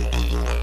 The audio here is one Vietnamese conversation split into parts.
Yeah.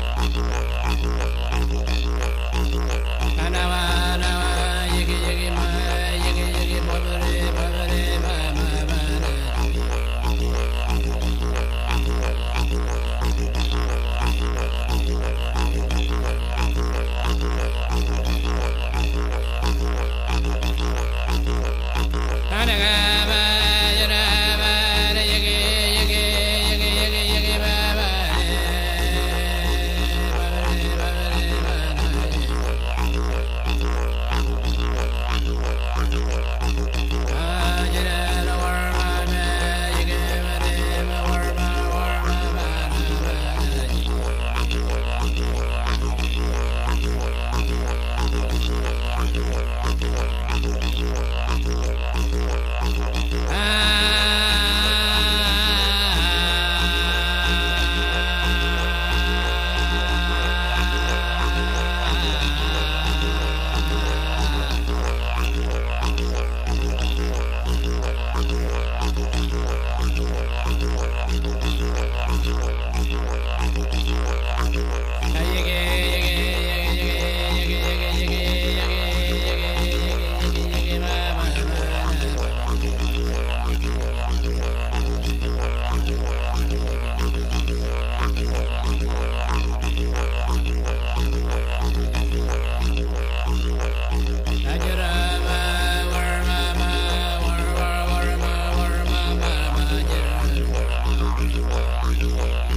Are you on?